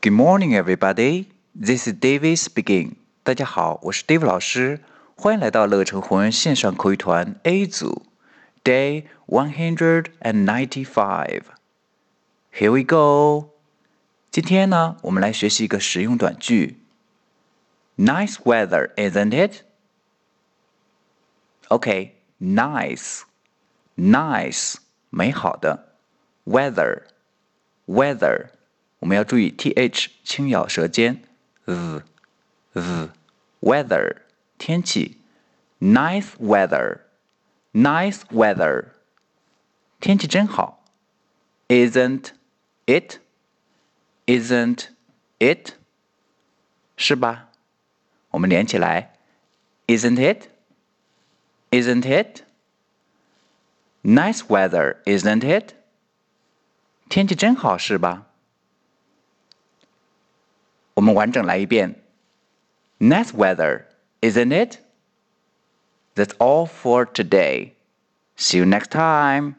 Good morning, everybody. This is David speaking. 大家好，我是 David 老师，欢迎来到乐成红人线上口语团 A 组，Day one hundred and ninety-five. Here we go. 今天呢，我们来学习一个实用短句。Nice weather, isn't it? Okay, nice, nice，美好的，weather, weather， 我们要注意 th 轻咬舌尖，v, v, weather，天气，nice weather, nice weather，天气真好，isn't it? Isn't it? 是吧？我们连起来，Isn't it? Isn't it? Nice weather, isn't it? 天气真好，是吧？我们完整来一遍。Nice weather, isn't it? That's all for today. See you next time.